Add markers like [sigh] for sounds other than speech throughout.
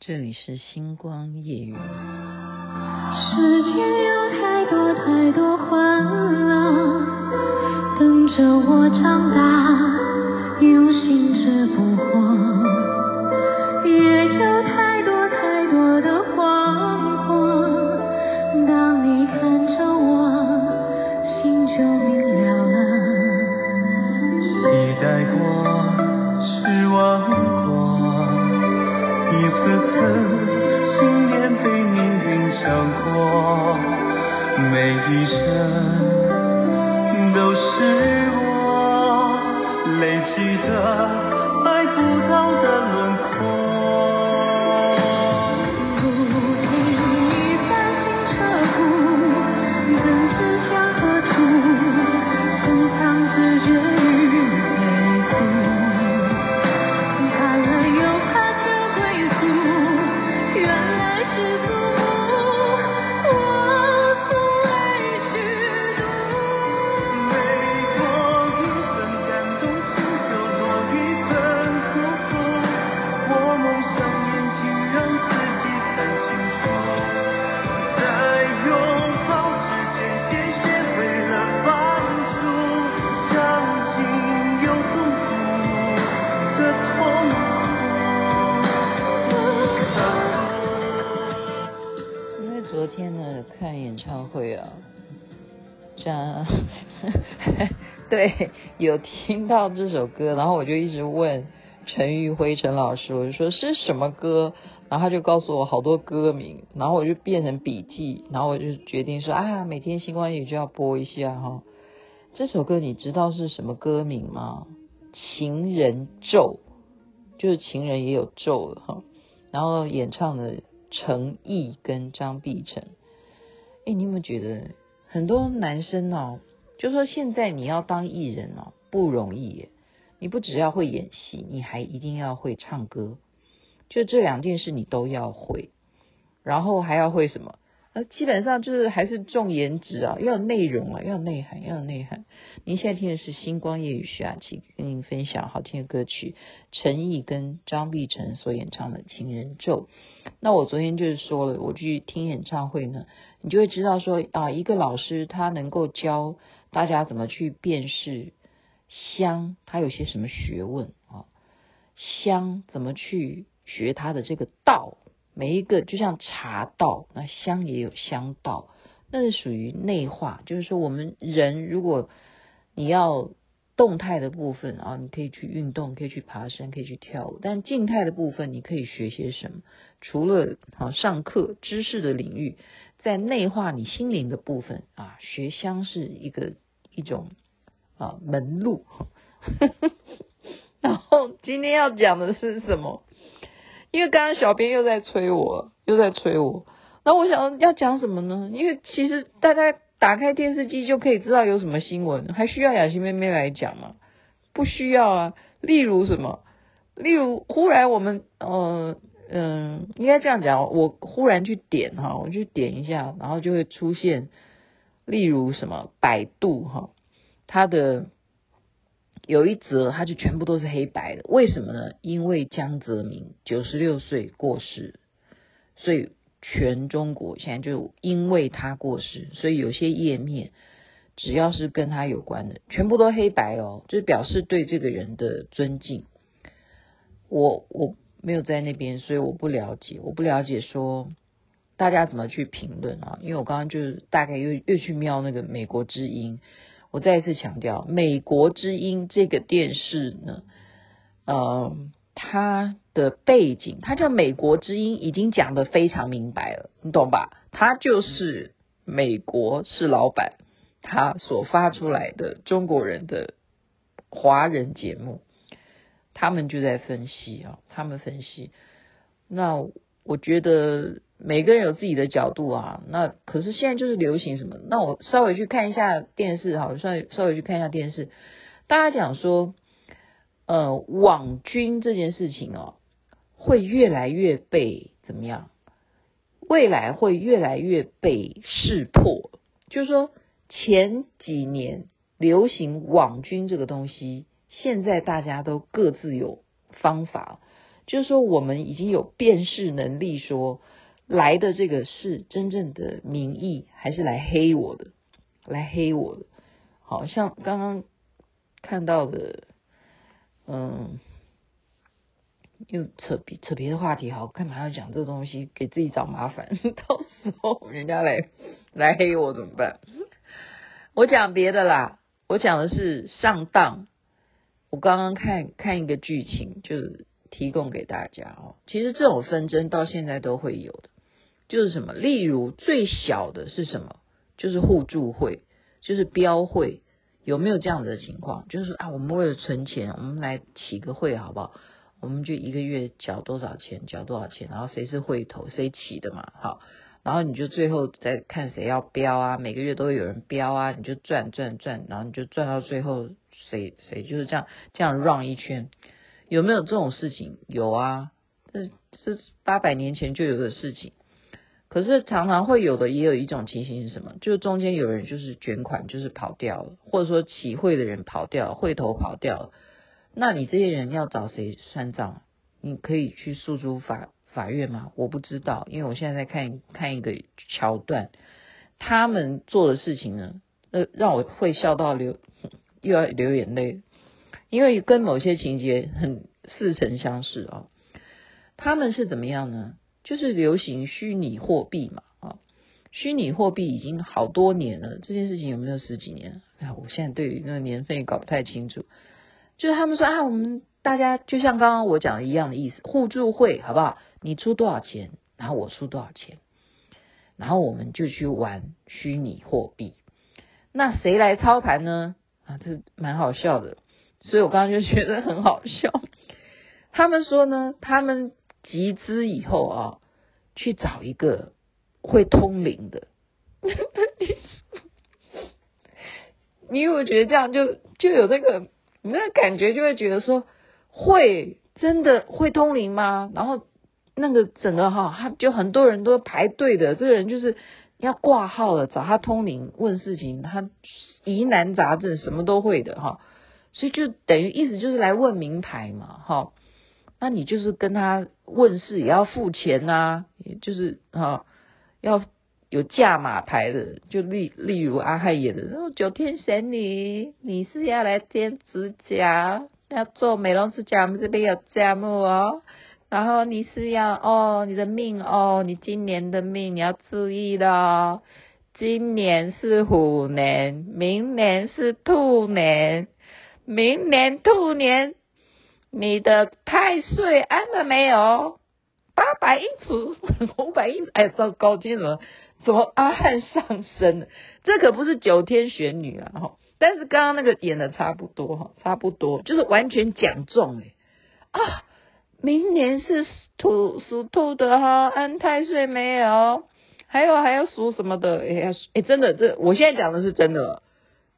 这里是星光夜雨。世间有太多太多欢乐，等着我长大，用心一次次信念被命运掌握每一声都是我累积的。会啊，这样 [laughs] 对，有听到这首歌，然后我就一直问陈玉辉陈老师，我就说是什么歌，然后他就告诉我好多歌名，然后我就变成笔记，然后我就决定说啊，每天星光夜语就要播一下哈。这首歌你知道是什么歌名吗？情人咒，就是情人也有咒了哈。然后演唱的陈毅跟张碧晨，哎，你有没有觉得很多男生哦？就说现在你要当艺人哦，不容易耶。你不只要会演戏，你还一定要会唱歌。就这两件事你都要会，然后还要会什么？基本上就是还是重颜值啊，要有内容啊，要有内涵，要有内涵。您现在听的是星光夜雨徐雅琪跟您分享好听的歌曲，陈毅跟张碧晨所演唱的《情人咒》。那我昨天就是说了，我去听演唱会呢，你就会知道说啊，一个老师他能够教。大家怎么去辨识香？它有些什么学问啊？香怎么去学它的这个道？每一个就像茶道，那香也有香道，那是属于内化。就是说，我们人如果你要动态的部分啊，你可以去运动，可以去爬山，可以去跳舞。但静态的部分，你可以学些什么？除了啊上课知识的领域。在内化你心灵的部分啊，学香是一个一种啊门路。[laughs] 然后今天要讲的是什么？因为刚刚小编又在催我，又在催我。那我想要讲什么呢？因为其实大家打开电视机就可以知道有什么新闻，还需要雅琪妹妹来讲吗？不需要啊。例如什么？例如忽然我们呃。嗯，应该这样讲。我忽然去点哈，我去点一下，然后就会出现，例如什么百度哈，它的有一则，它就全部都是黑白的。为什么呢？因为江泽民九十六岁过世，所以全中国现在就因为他过世，所以有些页面只要是跟他有关的，全部都黑白哦，就表示对这个人的尊敬。我我。没有在那边，所以我不了解，我不了解说大家怎么去评论啊？因为我刚刚就是大概又又去瞄那个美国之音，我再一次强调，美国之音这个电视呢，呃，它的背景，它叫美国之音，已经讲得非常明白了，你懂吧？它就是美国是老板，他所发出来的中国人的华人节目。他们就在分析啊，他们分析。那我觉得每个人有自己的角度啊。那可是现在就是流行什么？那我稍微去看一下电视哈，稍微稍微去看一下电视。大家讲说，呃，网军这件事情哦，会越来越被怎么样？未来会越来越被识破。就是说，前几年流行网军这个东西。现在大家都各自有方法，就是说我们已经有辨识能力说，说来的这个是真正的民意，还是来黑我的，来黑我的。好像刚刚看到的，嗯。又扯别扯别的话题，好，干嘛要讲这东西，给自己找麻烦？[laughs] 到时候人家来来黑我怎么办？我讲别的啦，我讲的是上当。我刚刚看看一个剧情，就是提供给大家哦。其实这种纷争到现在都会有的，就是什么？例如最小的是什么？就是互助会，就是标会，有没有这样子的情况？就是啊，我们为了存钱，我们来起个会好不好？我们就一个月缴多少钱，缴多少钱，然后谁是会头，谁起的嘛，好，然后你就最后再看谁要标啊，每个月都会有人标啊，你就赚赚赚，然后你就赚到最后谁谁就是这样这样绕一圈，有没有这种事情？有啊，这是八百年前就有的事情，可是常常会有的，也有一种情形是什么？就是中间有人就是卷款，就是跑掉了，或者说起会的人跑掉了，会头跑掉了。那你这些人要找谁算账？你可以去诉诸法法院吗？我不知道，因为我现在在看看一个桥段，他们做的事情呢，呃，让我会笑到流 [laughs] 又要流眼泪，因为跟某些情节很似曾相识啊。他们是怎么样呢？就是流行虚拟货币嘛，啊，虚拟货币已经好多年了，这件事情有没有十几年？哎，我现在对于那个年份也搞不太清楚。就是他们说啊，我们大家就像刚刚我讲的一样的意思，互助会好不好？你出多少钱，然后我出多少钱，然后我们就去玩虚拟货币。那谁来操盘呢？啊，这蛮好笑的，所以我刚刚就觉得很好笑。他们说呢，他们集资以后啊，去找一个会通灵的。你有没有觉得这样就就有那个？你那感觉就会觉得说，会真的会通灵吗？然后那个整个哈，他就很多人都排队的，这个人就是要挂号了，找他通灵问事情，他疑难杂症什么都会的哈，所以就等于意思就是来问名牌嘛哈，那你就是跟他问事也要付钱呐，就是哈要。有价码牌的，就例例如阿亥演的，哦，九天玄女，你是要来剪指甲，要做美容指甲，我们这边有价目哦。然后你是要哦，你的命哦，你今年的命你要注意了哦，今年是虎年，明年是兔年，明年兔年，你的太岁安了没有？八百英尺，[laughs] 五百英尺，哎，糟糕，今天怎么？怎么阿汉上身了？这可不是九天玄女啊！哈，但是刚刚那个演的差不多哈，差不多就是完全讲中哎啊！明年是兔属兔的哈，安太岁没有？还有还要属什么的？哎哎，真的这我现在讲的是真的，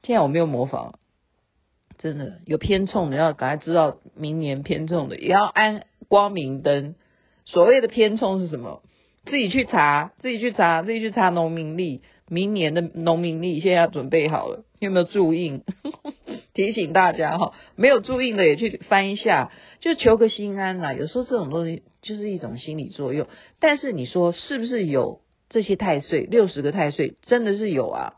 现在我没有模仿，真的有偏冲的要赶快知道，明年偏冲的也要安光明灯。所谓的偏冲是什么？自己去查，自己去查，自己去查农民历，明年的农民历现在要准备好了，有没有注印？[laughs] 提醒大家哈，没有注印的也去翻一下，就求个心安啦。有时候这种东西就是一种心理作用。但是你说是不是有这些太岁？六十个太岁真的是有啊，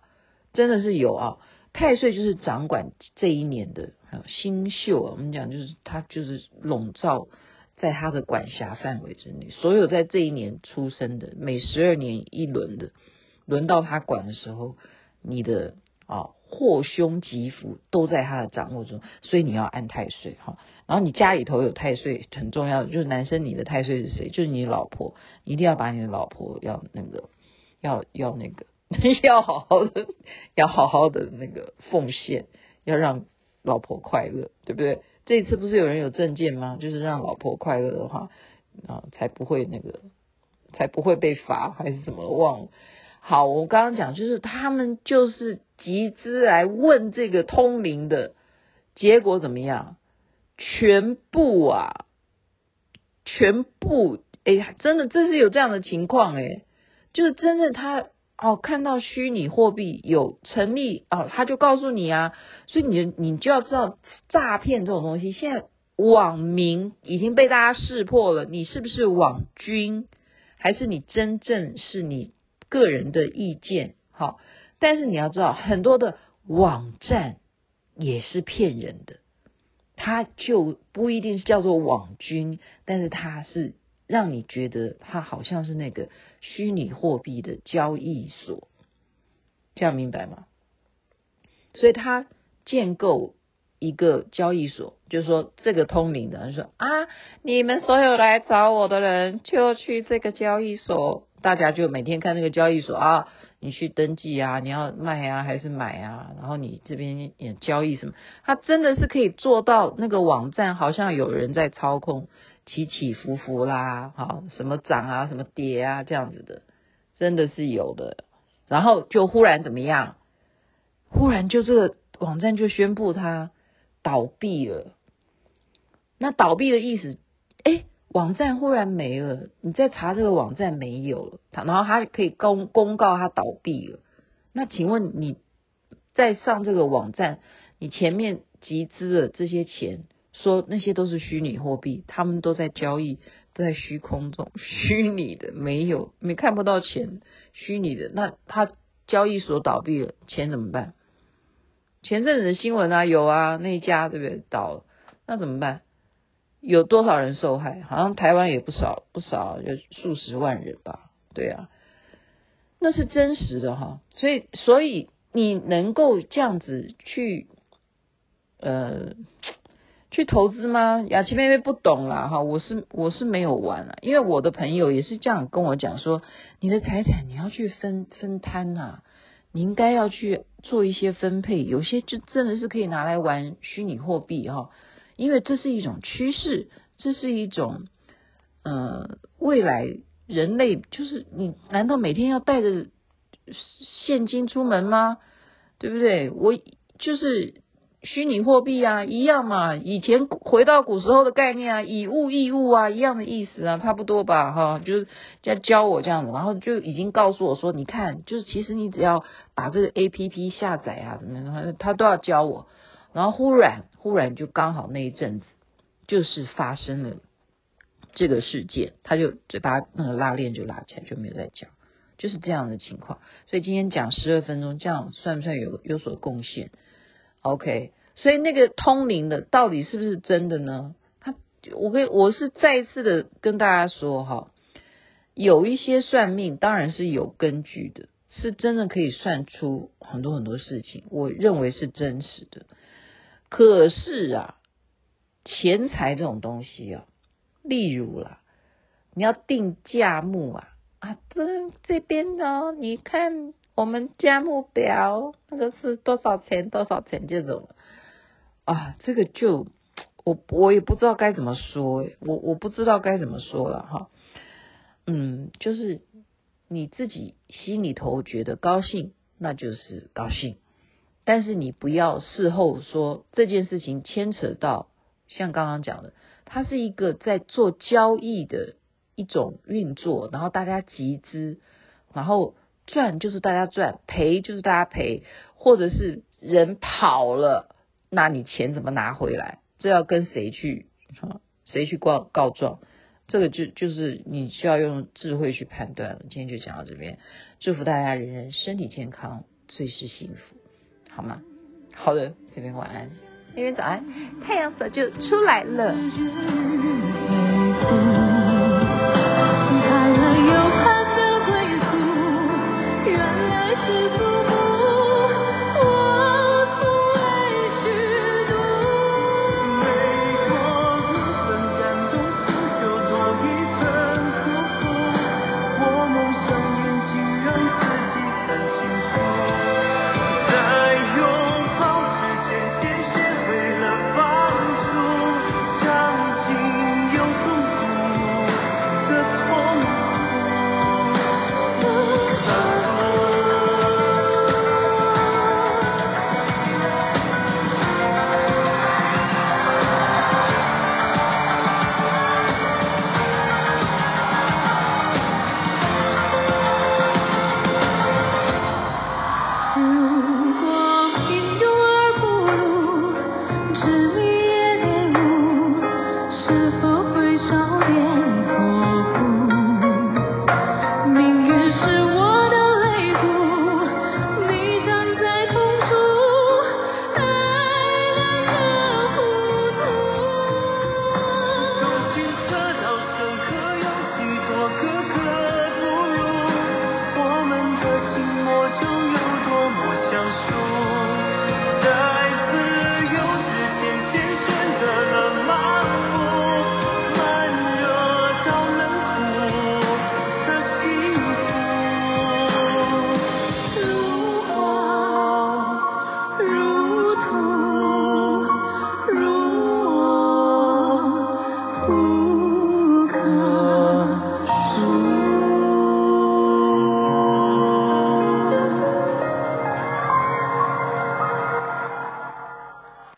真的是有啊。太岁就是掌管这一年的星宿啊，我们讲就是它就是笼罩。在他的管辖范围之内，所有在这一年出生的，每十二年一轮的，轮到他管的时候，你的啊祸凶吉福都在他的掌握中，所以你要安太岁哈。然后你家里头有太岁，很重要就是男生，你的太岁是谁？就是你老婆，一定要把你的老婆要那个，要要那个，[laughs] 要好好的，要好好的那个奉献，要让老婆快乐，对不对？这一次不是有人有证件吗？就是让老婆快乐的话，啊，才不会那个，才不会被罚还是怎么忘了？好，我刚刚讲就是他们就是集资来问这个通灵的，结果怎么样？全部啊，全部哎呀，真的这是有这样的情况哎，就是真的他。哦，看到虚拟货币有成立哦，他就告诉你啊，所以你你就要知道诈骗这种东西。现在网民已经被大家识破了，你是不是网军，还是你真正是你个人的意见？好，但是你要知道，很多的网站也是骗人的，它就不一定是叫做网军，但是它是让你觉得它好像是那个虚拟货币的交易所，这样明白吗？所以它建构。一个交易所，就是说这个通灵的人说啊，你们所有来找我的人就去这个交易所，大家就每天看那个交易所啊，你去登记啊，你要卖啊还是买啊，然后你这边也交易什么，他真的是可以做到那个网站好像有人在操控，起起伏伏啦，好什么涨啊什么跌啊这样子的，真的是有的，然后就忽然怎么样，忽然就这个网站就宣布他。倒闭了，那倒闭的意思，哎，网站忽然没了，你再查这个网站没有了，然后他可以公公告他倒闭了。那请问你在上这个网站，你前面集资的这些钱，说那些都是虚拟货币，他们都在交易，都在虚空中，虚拟的没有，没看不到钱，虚拟的，那他交易所倒闭了，钱怎么办？前阵子的新闻啊，有啊，那家对不对倒了？那怎么办？有多少人受害？好像台湾也不少，不少，有数十万人吧？对啊，那是真实的哈。所以，所以你能够这样子去呃去投资吗？雅琪妹妹不懂啦哈，我是我是没有玩啊，因为我的朋友也是这样跟我讲说，你的财产你要去分分摊呐、你应该要去做一些分配，有些就真的是可以拿来玩虚拟货币哈，因为这是一种趋势，这是一种呃未来人类就是你难道每天要带着现金出门吗？对不对？我就是。虚拟货币啊，一样嘛，以前回到古时候的概念啊，以物易物啊，一样的意思啊，差不多吧，哈，就是在教我这样子，然后就已经告诉我说，你看，就是其实你只要把这个 APP 下载啊，他都要教我，然后忽然忽然就刚好那一阵子，就是发生了这个事件，他就嘴巴那个拉链就拉起来，就没有再讲，就是这样的情况。所以今天讲十二分钟，这样算不算有有所贡献？OK，所以那个通灵的到底是不是真的呢？他，我跟我是再一次的跟大家说哈，有一些算命当然是有根据的，是真的可以算出很多很多事情，我认为是真实的。可是啊，钱财这种东西啊，例如啦，你要定价目啊，啊，这这边呢，你看。我们价目标那个是多少钱？多少钱这种啊？这个就我我也不知道该怎么说，我我不知道该怎么说了哈。嗯，就是你自己心里头觉得高兴，那就是高兴。但是你不要事后说这件事情牵扯到像刚刚讲的，它是一个在做交易的一种运作，然后大家集资，然后。赚就是大家赚，赔就是大家赔，或者是人跑了，那你钱怎么拿回来？这要跟谁去？谁去告告状？这个就就是你需要用智慧去判断了。今天就讲到这边，祝福大家人人身体健康，最是幸福，好吗？好的，这边晚安，那边早安，太阳早就出来了。